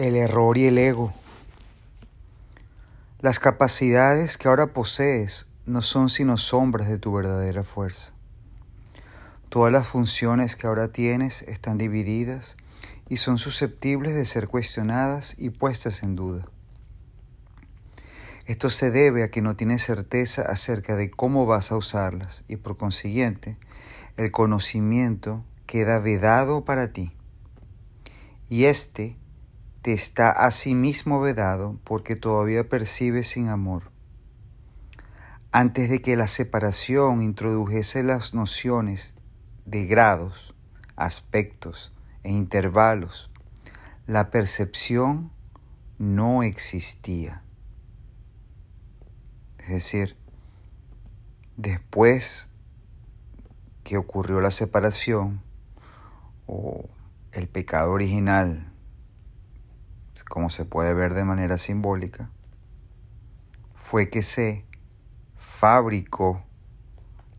el error y el ego. Las capacidades que ahora posees no son sino sombras de tu verdadera fuerza. Todas las funciones que ahora tienes están divididas y son susceptibles de ser cuestionadas y puestas en duda. Esto se debe a que no tienes certeza acerca de cómo vas a usarlas y por consiguiente el conocimiento queda vedado para ti. Y éste te está asimismo vedado porque todavía percibes sin amor. Antes de que la separación introdujese las nociones de grados, aspectos e intervalos, la percepción no existía. Es decir, después que ocurrió la separación o el pecado original como se puede ver de manera simbólica, fue que se fabricó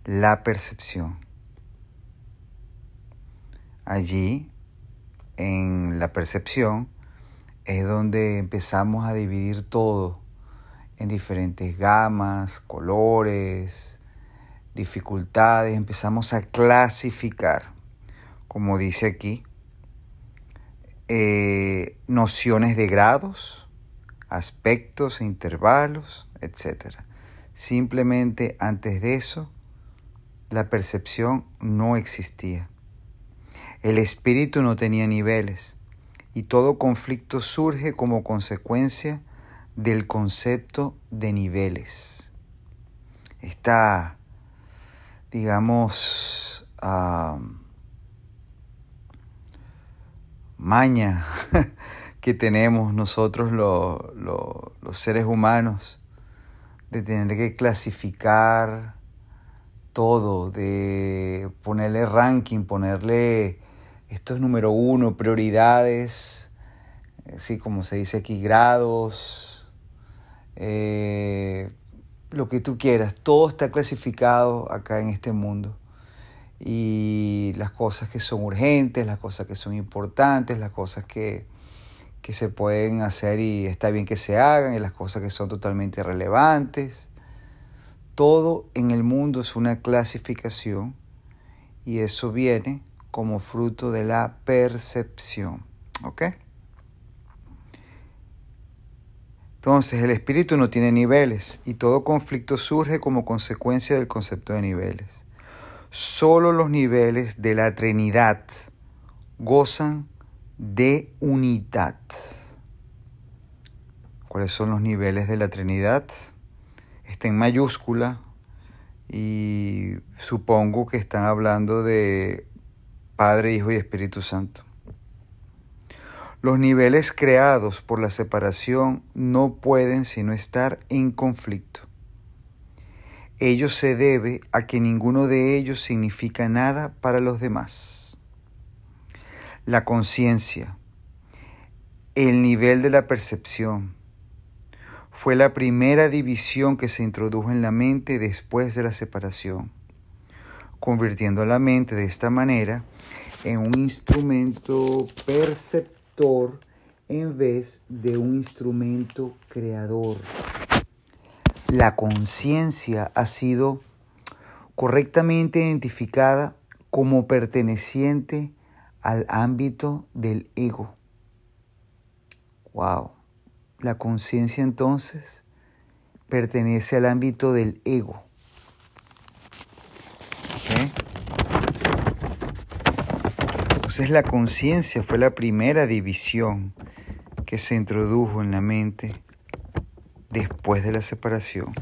la percepción. Allí, en la percepción, es donde empezamos a dividir todo en diferentes gamas, colores, dificultades, empezamos a clasificar, como dice aquí, eh, nociones de grados, aspectos e intervalos, etc. Simplemente antes de eso, la percepción no existía. El espíritu no tenía niveles y todo conflicto surge como consecuencia del concepto de niveles. Esta, digamos, maña que tenemos nosotros los seres humanos de tener que clasificar todo, de ponerle ranking, ponerle esto es número uno, prioridades, así como se dice aquí, grados, eh, lo que tú quieras, todo está clasificado acá en este mundo y las cosas que son urgentes, las cosas que son importantes, las cosas que, que se pueden hacer y está bien que se hagan y las cosas que son totalmente irrelevantes. Todo en el mundo es una clasificación y eso viene como fruto de la percepción. ¿Ok? Entonces el espíritu no tiene niveles y todo conflicto surge como consecuencia del concepto de niveles. Solo los niveles de la Trinidad gozan de unidad. ¿Cuáles son los niveles de la Trinidad? Está en mayúscula y supongo que están hablando de Padre, Hijo y Espíritu Santo. Los niveles creados por la separación no pueden sino estar en conflicto. Ello se debe a que ninguno de ellos significa nada para los demás. La conciencia, el nivel de la percepción, fue la primera división que se introdujo en la mente después de la separación, convirtiendo la mente de esta manera en un instrumento perceptor en vez de un instrumento creador la conciencia ha sido correctamente identificada como perteneciente al ámbito del ego. Wow. La conciencia entonces pertenece al ámbito del ego. Entonces la conciencia fue la primera división que se introdujo en la mente después de la separación.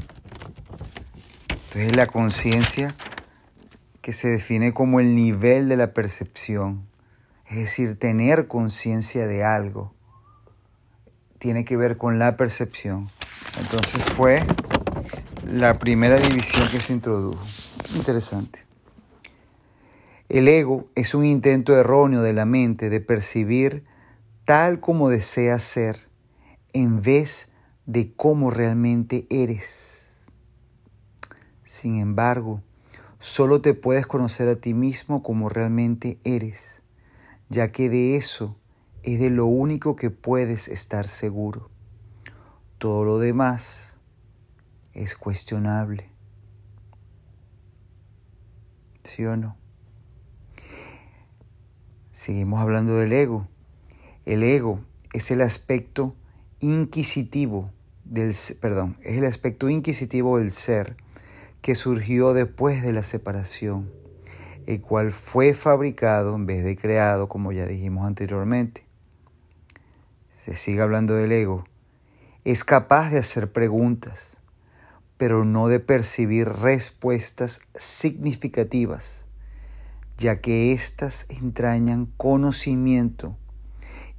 Entonces la conciencia que se define como el nivel de la percepción, es decir, tener conciencia de algo, tiene que ver con la percepción. Entonces fue la primera división que se introdujo. Interesante. El ego es un intento erróneo de la mente de percibir tal como desea ser en vez de cómo realmente eres. Sin embargo, solo te puedes conocer a ti mismo como realmente eres, ya que de eso es de lo único que puedes estar seguro. Todo lo demás es cuestionable. ¿Sí o no? Seguimos hablando del ego. El ego es el aspecto inquisitivo del perdón, es el aspecto inquisitivo del ser que surgió después de la separación, el cual fue fabricado en vez de creado, como ya dijimos anteriormente. Se sigue hablando del ego. Es capaz de hacer preguntas, pero no de percibir respuestas significativas, ya que éstas entrañan conocimiento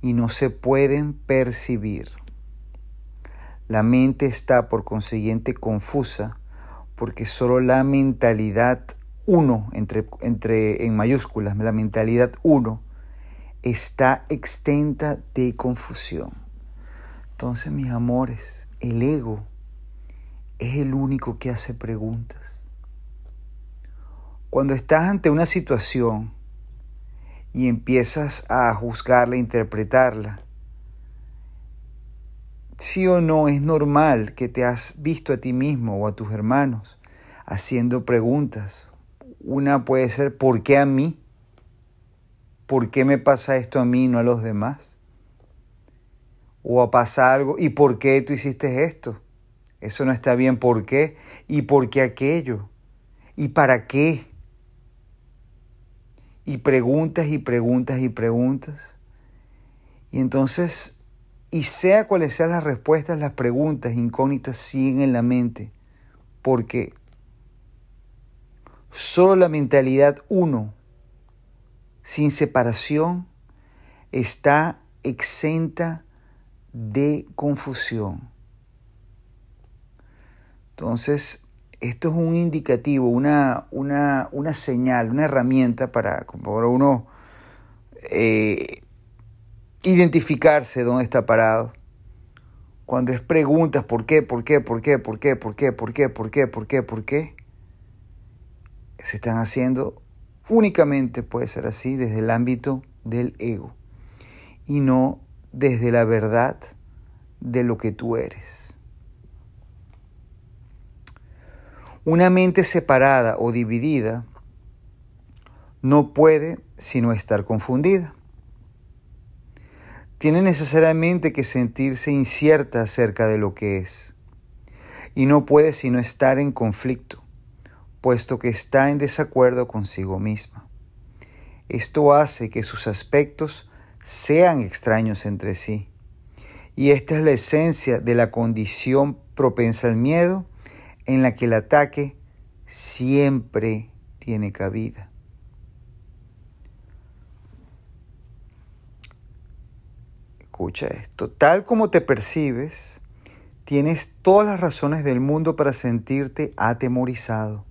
y no se pueden percibir. La mente está por consiguiente confusa porque solo la mentalidad uno, entre, entre, en mayúsculas, la mentalidad uno, está extenta de confusión. Entonces, mis amores, el ego es el único que hace preguntas. Cuando estás ante una situación y empiezas a juzgarla, interpretarla, sí o no es normal que te has visto a ti mismo o a tus hermanos haciendo preguntas. Una puede ser, ¿por qué a mí? ¿Por qué me pasa esto a mí y no a los demás? O pasa algo, ¿y por qué tú hiciste esto? Eso no está bien, ¿por qué? ¿Y por qué aquello? ¿Y para qué? y preguntas y preguntas y preguntas. Y entonces, y sea cuales sean las respuestas, las preguntas incógnitas siguen en la mente, porque solo la mentalidad uno, sin separación, está exenta de confusión. Entonces, esto es un indicativo, una, una, una señal, una herramienta para, uno eh, identificarse dónde está parado. Cuando es preguntas, ¿por qué? ¿Por qué? ¿Por qué? ¿Por qué? ¿Por qué? ¿Por qué? ¿Por qué? ¿Por qué? ¿Por qué? Se están haciendo únicamente, puede ser así, desde el ámbito del ego y no desde la verdad de lo que tú eres. Una mente separada o dividida no puede sino estar confundida. Tiene necesariamente que sentirse incierta acerca de lo que es y no puede sino estar en conflicto, puesto que está en desacuerdo consigo misma. Esto hace que sus aspectos sean extraños entre sí. Y esta es la esencia de la condición propensa al miedo en la que el ataque siempre tiene cabida. Escucha esto, tal como te percibes, tienes todas las razones del mundo para sentirte atemorizado.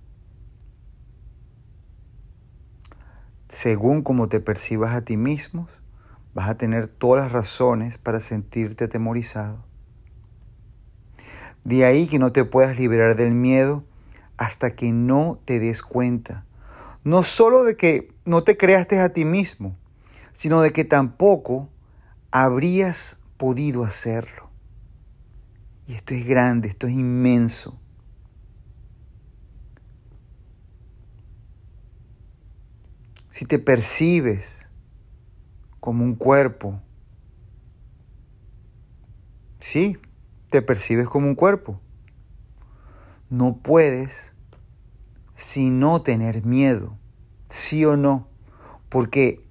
Según como te percibas a ti mismo, vas a tener todas las razones para sentirte atemorizado. De ahí que no te puedas liberar del miedo hasta que no te des cuenta. No solo de que no te creaste a ti mismo, sino de que tampoco habrías podido hacerlo. Y esto es grande, esto es inmenso. Si te percibes como un cuerpo, sí, te percibes como un cuerpo. No puedes sino tener miedo, sí o no, porque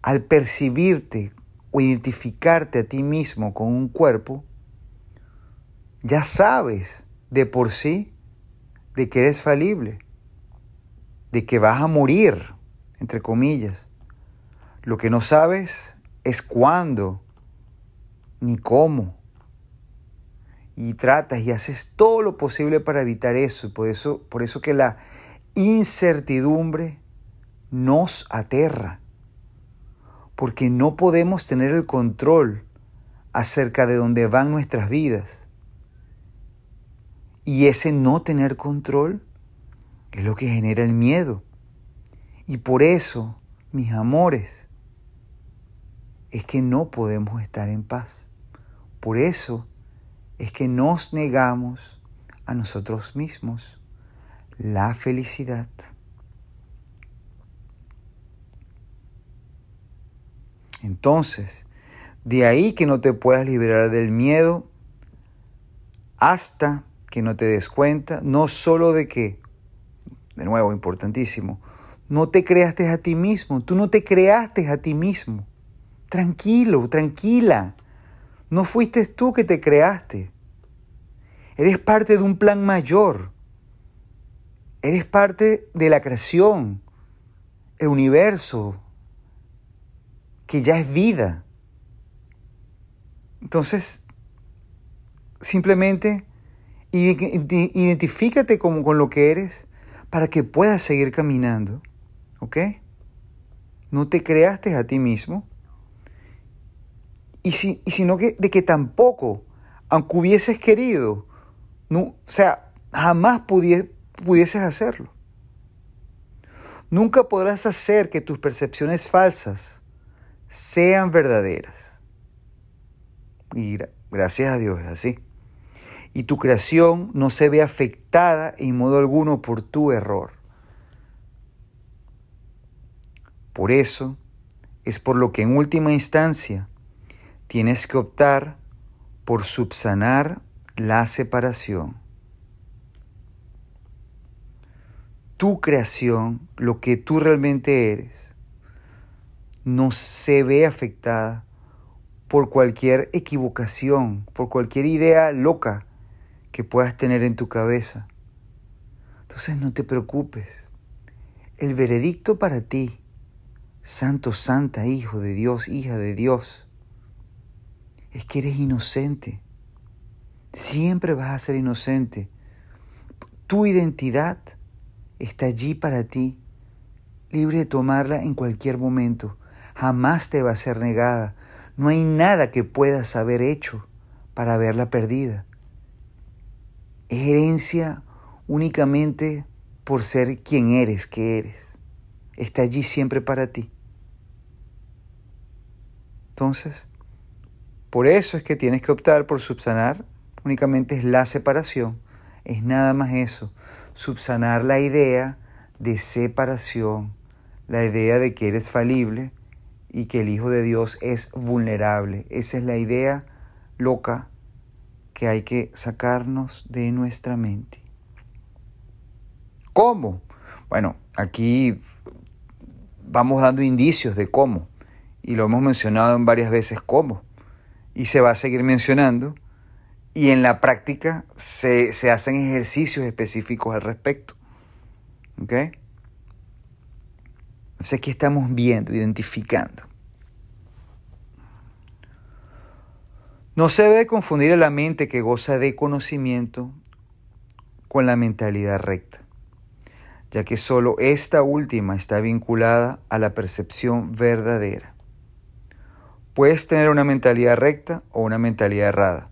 al percibirte o identificarte a ti mismo con un cuerpo, ya sabes de por sí de que eres falible, de que vas a morir, entre comillas. Lo que no sabes es cuándo ni cómo y tratas y haces todo lo posible para evitar eso. Por eso, por eso que la incertidumbre nos aterra, porque no podemos tener el control acerca de dónde van nuestras vidas. Y ese no tener control es lo que genera el miedo. Y por eso, mis amores, es que no podemos estar en paz. Por eso es que nos negamos a nosotros mismos la felicidad. Entonces, de ahí que no te puedas liberar del miedo hasta que no te des cuenta, no solo de que, de nuevo, importantísimo, no te creaste a ti mismo, tú no te creaste a ti mismo. Tranquilo, tranquila. No fuiste tú que te creaste. Eres parte de un plan mayor. Eres parte de la creación, el universo, que ya es vida. Entonces, simplemente identifícate con, con lo que eres para que puedas seguir caminando. ¿Ok? No te creaste a ti mismo. Y, si, y sino que, de que tampoco, aunque hubieses querido, no, o sea, jamás pudieses hacerlo. Nunca podrás hacer que tus percepciones falsas sean verdaderas. Y gracias a Dios es así y tu creación no se ve afectada en modo alguno por tu error. Por eso es por lo que en última instancia tienes que optar por subsanar la separación. Tu creación, lo que tú realmente eres, no se ve afectada por cualquier equivocación, por cualquier idea loca que puedas tener en tu cabeza. Entonces no te preocupes. El veredicto para ti, santo, santa, hijo de Dios, hija de Dios, es que eres inocente. Siempre vas a ser inocente. Tu identidad está allí para ti, libre de tomarla en cualquier momento. Jamás te va a ser negada. No hay nada que puedas haber hecho para haberla perdida es herencia únicamente por ser quien eres, que eres. Está allí siempre para ti. Entonces, por eso es que tienes que optar por subsanar, únicamente es la separación, es nada más eso, subsanar la idea de separación, la idea de que eres falible y que el Hijo de Dios es vulnerable. Esa es la idea loca que hay que sacarnos de nuestra mente. ¿Cómo? Bueno, aquí vamos dando indicios de cómo, y lo hemos mencionado en varias veces cómo, y se va a seguir mencionando, y en la práctica se, se hacen ejercicios específicos al respecto. ¿Ok? Entonces aquí estamos viendo, identificando. No se debe confundir la mente que goza de conocimiento con la mentalidad recta, ya que sólo esta última está vinculada a la percepción verdadera. Puedes tener una mentalidad recta o una mentalidad errada,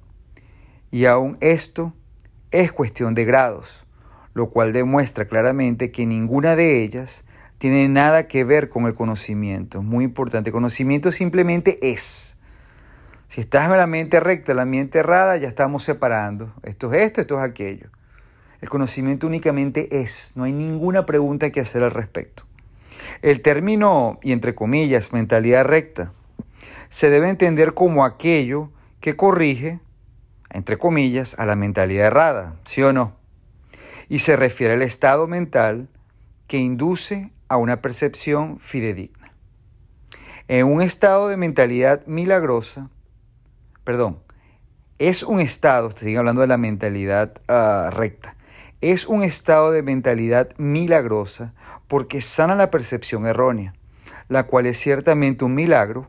y aún esto es cuestión de grados, lo cual demuestra claramente que ninguna de ellas tiene nada que ver con el conocimiento. Muy importante, conocimiento simplemente es si estás en la mente recta, la mente errada, ya estamos separando. Esto es esto, esto es aquello. El conocimiento únicamente es, no hay ninguna pregunta que hacer al respecto. El término, y entre comillas, mentalidad recta, se debe entender como aquello que corrige, entre comillas, a la mentalidad errada, ¿sí o no? Y se refiere al estado mental que induce a una percepción fidedigna. En un estado de mentalidad milagrosa, perdón, es un estado, estoy hablando de la mentalidad ah, recta, es un estado de mentalidad milagrosa porque sana la percepción errónea, la cual es ciertamente un milagro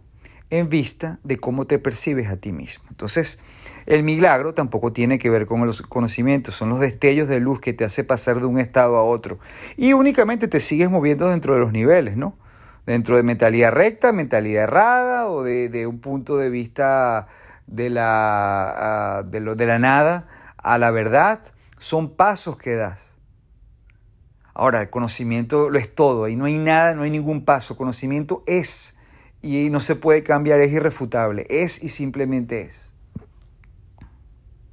en vista de cómo te percibes a ti mismo. Entonces, el milagro tampoco tiene que ver con los conocimientos, son los destellos de luz que te hace pasar de un estado a otro y únicamente te sigues moviendo dentro de los niveles, ¿no? Dentro de mentalidad recta, mentalidad errada o de, un punto de vista de la, de, de la nada a la verdad son pasos que das. Ahora, el conocimiento lo es todo, ahí no hay nada, no hay ningún paso. Conocimiento es y no se puede cambiar, es irrefutable, es y simplemente es.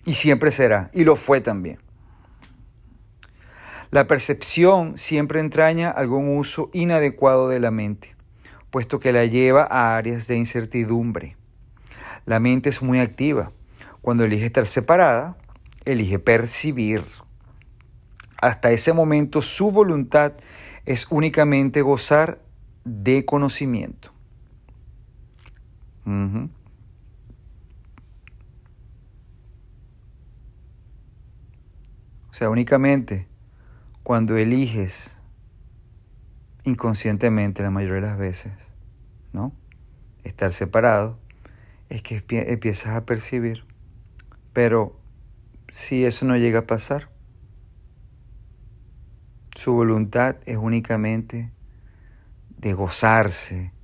Y siempre será, y lo fue también. La percepción siempre entraña algún uso inadecuado de la mente, puesto que la lleva a áreas de incertidumbre. La mente es muy activa. Cuando elige estar separada, elige percibir. Hasta ese momento su voluntad es únicamente gozar de conocimiento. Sea, únicamente cuando eliges inconscientemente la mayoría de las veces, ¿no? Estar separado, es que empiezas a percibir. Pero si eso no llega a pasar, su voluntad es únicamente de gozarse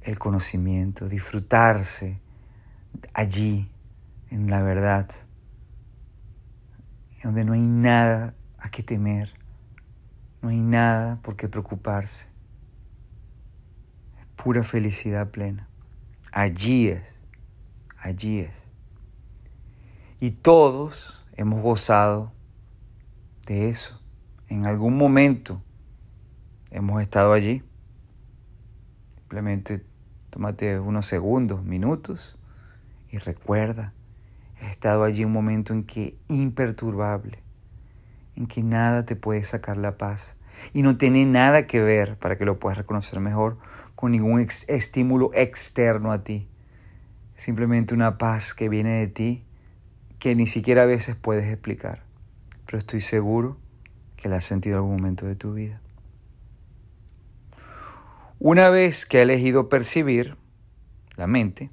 el conocimiento, disfrutarse allí, en la verdad, donde no hay nada a qué temer, no hay nada por qué preocuparse. Pura felicidad plena. Allí es, allí es. Y todos hemos gozado de eso. En algún momento hemos estado allí. Simplemente tómate unos segundos, minutos y recuerda, he estado allí un momento en que imperturbable, en que nada te puede sacar la paz y no tiene nada que ver, para que lo puedas reconocer mejor, con ningún estímulo externo a ti. Simplemente una paz que viene de ti que ni siquiera a veces puedes explicar, pero estoy seguro que la has sentido en algún momento de tu vida. Una vez que ha elegido percibir, la mente,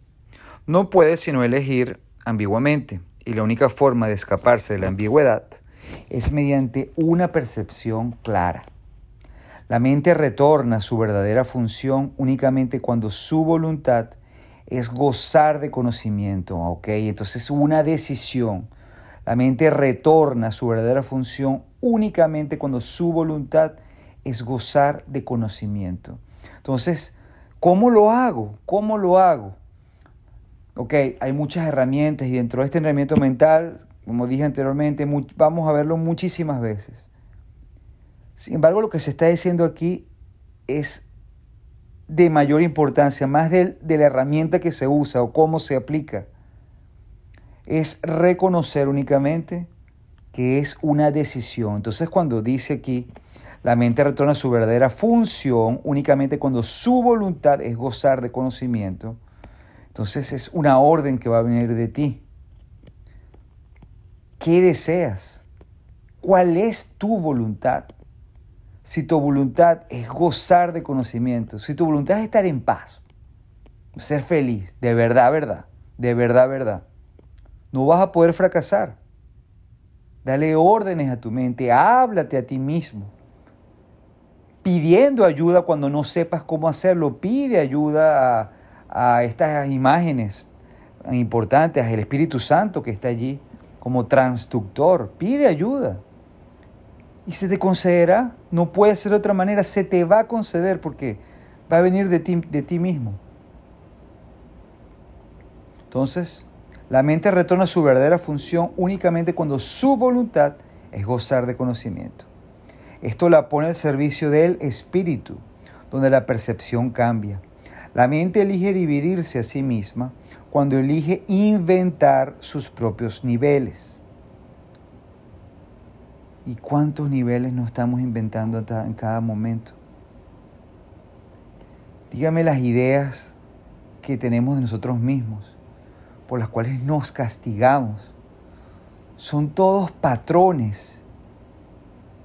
no puede sino elegir ambiguamente, y la única forma de escaparse de la ambigüedad es mediante una percepción clara. La mente retorna a su verdadera función únicamente cuando su voluntad es gozar de conocimiento, ¿ok? Entonces es una decisión. La mente retorna a su verdadera función únicamente cuando su voluntad es gozar de conocimiento. Entonces, ¿cómo lo hago? ¿Cómo lo hago? Ok, hay muchas herramientas y dentro de este entrenamiento mental como dije anteriormente, vamos a verlo muchísimas veces. Sin embargo, lo que se está diciendo aquí es de mayor importancia, más de, de la herramienta que se usa o cómo se aplica. Es reconocer únicamente que es una decisión. Entonces, cuando dice aquí, la mente retorna a su verdadera función únicamente cuando su voluntad es gozar de conocimiento. Entonces es una orden que va a venir de ti. ¿Qué deseas? ¿Cuál es tu voluntad? Si tu voluntad es gozar de conocimiento, si tu voluntad es estar en paz, ser feliz, de verdad, verdad, de verdad, verdad, no vas a poder fracasar. Dale órdenes a tu mente, háblate a ti mismo. Pidiendo ayuda cuando no sepas cómo hacerlo, pide ayuda a, a estas imágenes importantes, al Espíritu Santo que está allí como transductor, pide ayuda. Y se te concederá, no puede ser de otra manera, se te va a conceder porque va a venir de ti, de ti mismo. Entonces, la mente retorna a su verdadera función únicamente cuando su voluntad es gozar de conocimiento. Esto la pone al servicio del espíritu, donde la percepción cambia. La mente elige dividirse a sí misma cuando elige inventar sus propios niveles. ¿Y cuántos niveles nos estamos inventando en cada momento? Dígame las ideas que tenemos de nosotros mismos, por las cuales nos castigamos. Son todos patrones,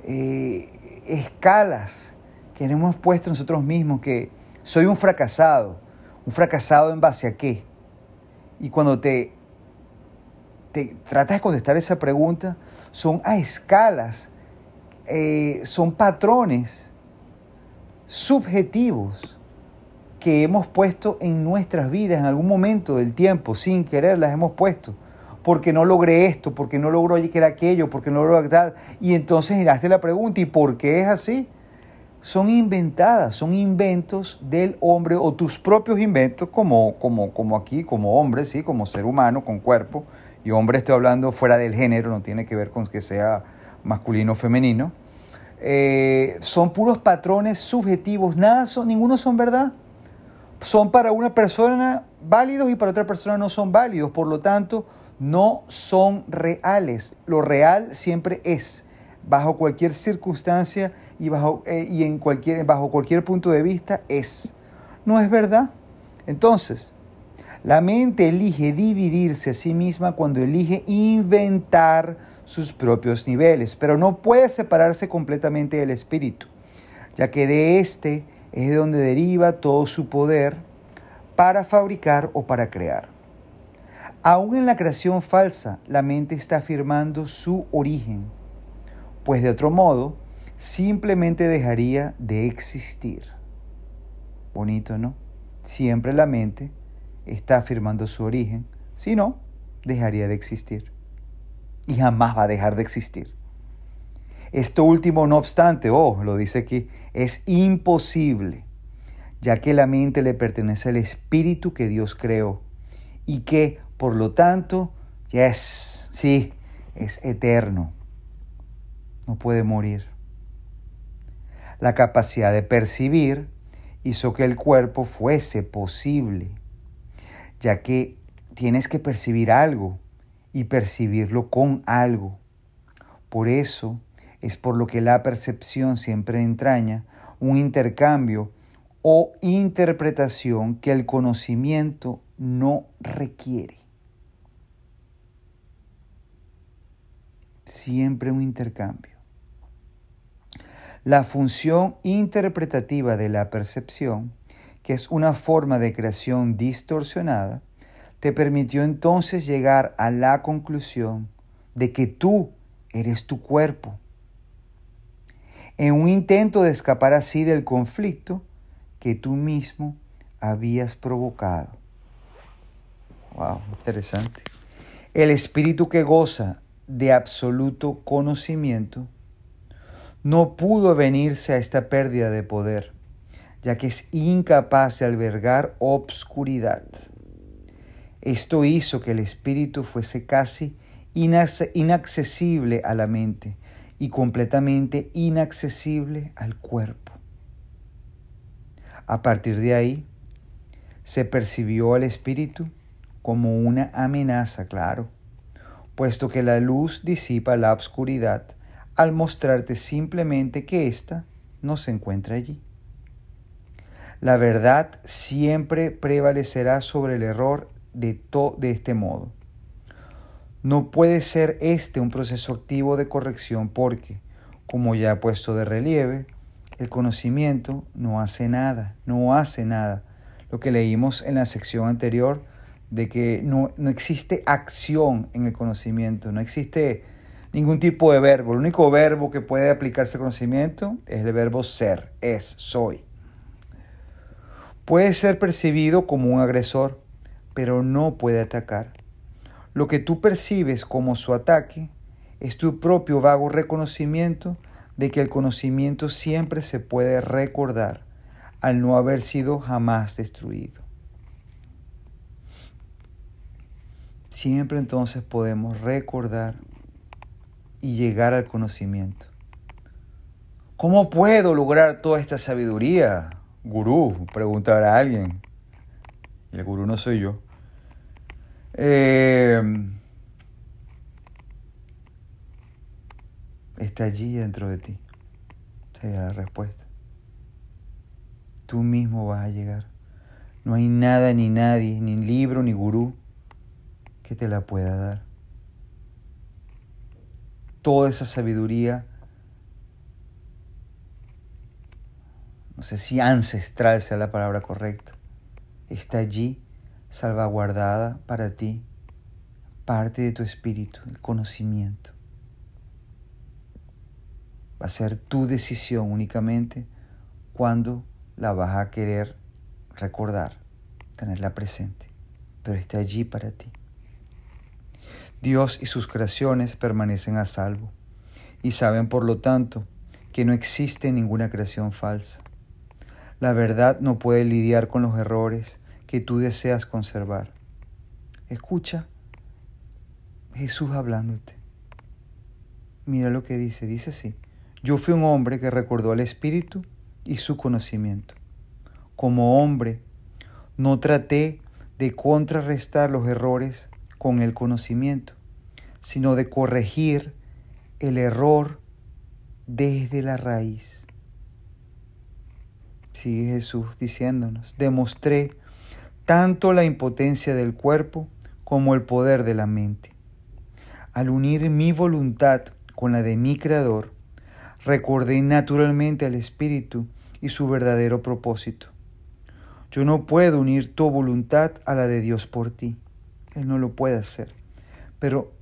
eh, escalas que hemos puesto nosotros mismos, que soy un fracasado. ¿Un fracasado en base a qué? Y cuando te, te tratas de contestar esa pregunta, son a escalas, eh, son patrones subjetivos que hemos puesto en nuestras vidas en algún momento del tiempo, sin querer las hemos puesto. Porque no logré esto, porque no logró aquello, porque no logró tal. Y entonces hazte la pregunta, ¿y por qué es así? Son inventadas, son inventos del hombre o tus propios inventos como, como, como aquí, como hombre, ¿sí? como ser humano, con cuerpo. Y hombre estoy hablando fuera del género, no tiene que ver con que sea masculino o femenino. Eh, son puros patrones subjetivos, nada son, ninguno son verdad. Son para una persona válidos y para otra persona no son válidos. Por lo tanto, no son reales. Lo real siempre es, bajo cualquier circunstancia y, bajo, eh, y en cualquier, bajo cualquier punto de vista, es. ¿No es verdad? Entonces, la mente elige dividirse a sí misma cuando elige inventar sus propios niveles, pero no puede separarse completamente del espíritu, ya que de éste es de donde deriva todo su poder para fabricar o para crear. Aún en la creación falsa, la mente está afirmando su origen, pues de otro modo, simplemente dejaría de existir. Bonito, ¿no? Siempre la mente está afirmando su origen, si no, dejaría de existir. Y jamás va a dejar de existir. Esto último, no obstante, oh, lo dice aquí, es imposible, ya que la mente le pertenece al espíritu que Dios creó y que por lo tanto, yes, sí, es eterno. No puede morir. La capacidad de percibir hizo que el cuerpo fuese posible, ya que tienes que percibir algo y percibirlo con algo. Por eso es por lo que la percepción siempre entraña un intercambio o interpretación que el conocimiento no requiere. siempre un intercambio. La función interpretativa de la percepción, que es una forma de creación distorsionada, te permitió entonces llegar a la conclusión de que tú eres tu cuerpo. En un intento de escapar así del conflicto que tú mismo habías provocado. Wow, interesante. El espíritu que goza de absoluto conocimiento, no pudo venirse a esta pérdida de poder, ya que es incapaz de albergar obscuridad. Esto hizo que el espíritu fuese casi inaccesible a la mente y completamente inaccesible al cuerpo. A partir de ahí, se percibió al espíritu como una amenaza, claro, puesto que la luz disipa la obscuridad al mostrarte simplemente que ésta no se encuentra allí. La verdad siempre prevalecerá sobre el error de, de este modo. No puede ser este un proceso activo de corrección porque, como ya he puesto de relieve, el conocimiento no hace nada, no hace nada. Lo que leímos en la sección anterior de que no, existe acción en el conocimiento, no existe ningún tipo de verbo. El único verbo que puede aplicarse al conocimiento es el verbo ser, es, soy. Puede ser percibido como un agresor, pero no puede atacar. Lo que tú percibes como su ataque es tu propio vago reconocimiento de que el conocimiento siempre se puede recordar al no haber sido jamás destruido. siempre entonces podemos recordar y llegar al conocimiento. ¿Cómo puedo lograr toda esta sabiduría? Gurú, preguntará alguien. Y el gurú no soy yo. Eh, está allí dentro de ti. Sería la respuesta. Tú mismo vas a llegar. No hay nada ni nadie, ni libro ni gurú que te la pueda dar. Toda esa sabiduría, no sé si ancestral sea la palabra correcta, está allí salvaguardada para ti, parte de tu espíritu, el conocimiento. Va a ser tu decisión únicamente cuando la vas a querer recordar, tenerla presente, pero está allí para ti. Dios y sus creaciones permanecen a salvo y saben por lo tanto que no existe ninguna creación falsa. La verdad no puede lidiar con los errores que tú deseas conservar. Escucha Jesús hablándote. Mira lo que dice, dice así. Yo fui un hombre que recordó al Espíritu y su conocimiento. Como hombre, no traté de contrarrestar los errores con el conocimiento, sino de corregir el error desde la raíz. Sigue Jesús diciéndonos, demostré tanto la impotencia del cuerpo como el poder de la mente. Al unir mi voluntad con la de mi Creador, recordé naturalmente al Espíritu y su verdadero propósito. Yo no puedo unir tu voluntad a la de Dios por ti. Él no lo puede hacer. Pero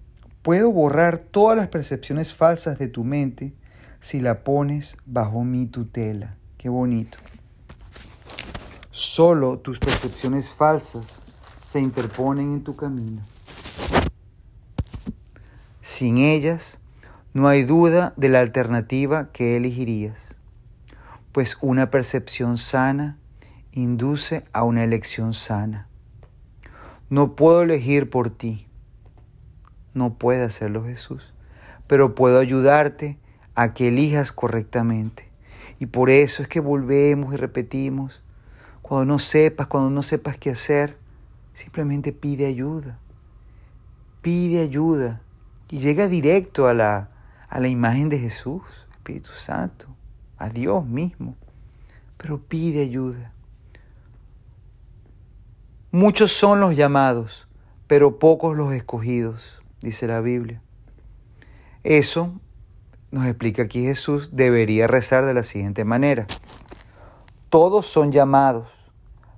puedo borrar todas las percepciones falsas de tu mente si la pones bajo mi tutela. Qué bonito. Solo tus percepciones falsas se interponen en tu camino. Sin ellas, no hay duda de la alternativa que elegirías, pues una percepción sana induce a una elección sana. No puedo elegir por ti, no puede hacerlo Jesús, pero puedo ayudarte a que elijas correctamente. Y por eso es que volvemos y repetimos, cuando no sepas, cuando no sepas qué hacer, simplemente pide ayuda. Pide ayuda y llega directo a la, a la imagen de Jesús, Espíritu Santo, a Dios mismo. Pero pide ayuda. Muchos son los llamados, pero pocos los escogidos, dice la Biblia. Eso nos explica aquí Jesús, debería rezar de la siguiente manera. Todos son llamados,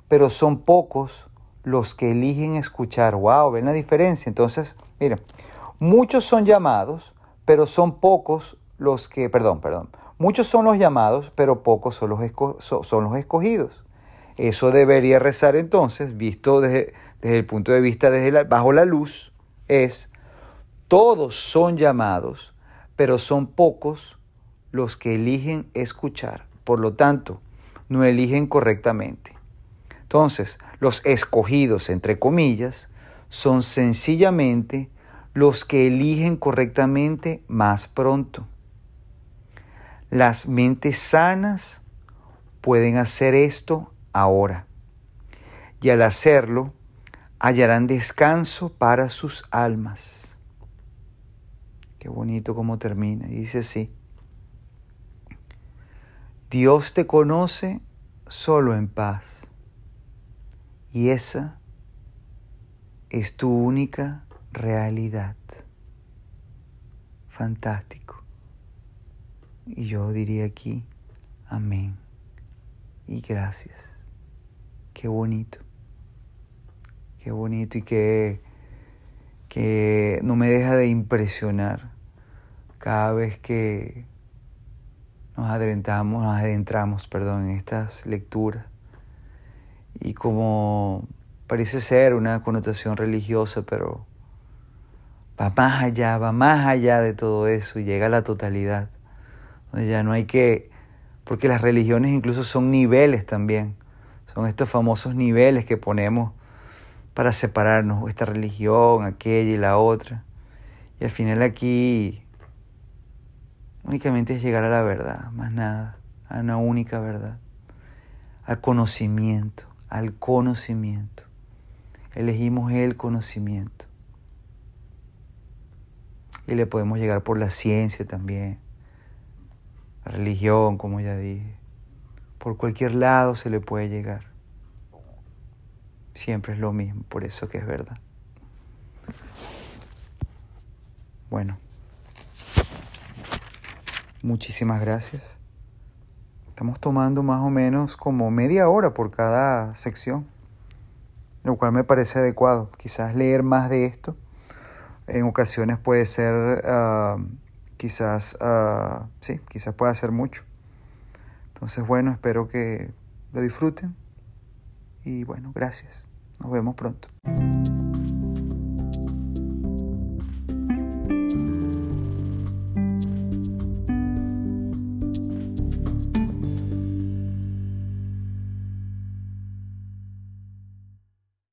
pero son pocos los que eligen escuchar. ¡Wow! ¿Ven la diferencia? Entonces, mira, muchos son llamados, pero son pocos los que, perdón, perdón, muchos son los llamados, pero pocos son los, son los escogidos. Eso debería rezar entonces, visto desde, desde el punto de vista desde bajo la luz, es todos son llamados, pero son pocos los que eligen escuchar. Por lo tanto, no eligen correctamente. Entonces, los escogidos, entre comillas, son sencillamente los que eligen correctamente más pronto. Las mentes sanas pueden hacer esto ahora. Y al hacerlo, hallarán descanso para sus almas. Qué bonito cómo termina. Dice así. Dios te conoce solo en paz. Y esa es tu única realidad. Fantástico. Y yo diría aquí, amén. Y gracias. Qué bonito. Qué bonito y que no me deja de impresionar cada vez que nos adentramos, nos adentramos perdón, en estas lecturas. Y como parece ser una connotación religiosa, pero va más allá, va más allá de todo eso llega a la totalidad. Donde ya no hay que, porque las religiones incluso son niveles también, son estos famosos niveles que ponemos para separarnos, esta religión, aquella y la otra. Y al final aquí únicamente es llegar a la verdad, más nada, a una única verdad, al conocimiento, al conocimiento. Elegimos el conocimiento. Y le podemos llegar por la ciencia también, la religión, como ya dije. Por cualquier lado se le puede llegar. Siempre es lo mismo, por eso que es verdad. Bueno. Muchísimas gracias. Estamos tomando más o menos como media hora por cada sección, lo cual me parece adecuado. Quizás leer más de esto en ocasiones puede ser, ah, quizás, uh, sí, quizás pueda ser mucho. Entonces, bueno, espero que lo disfruten y bueno, gracias. Nos vemos pronto.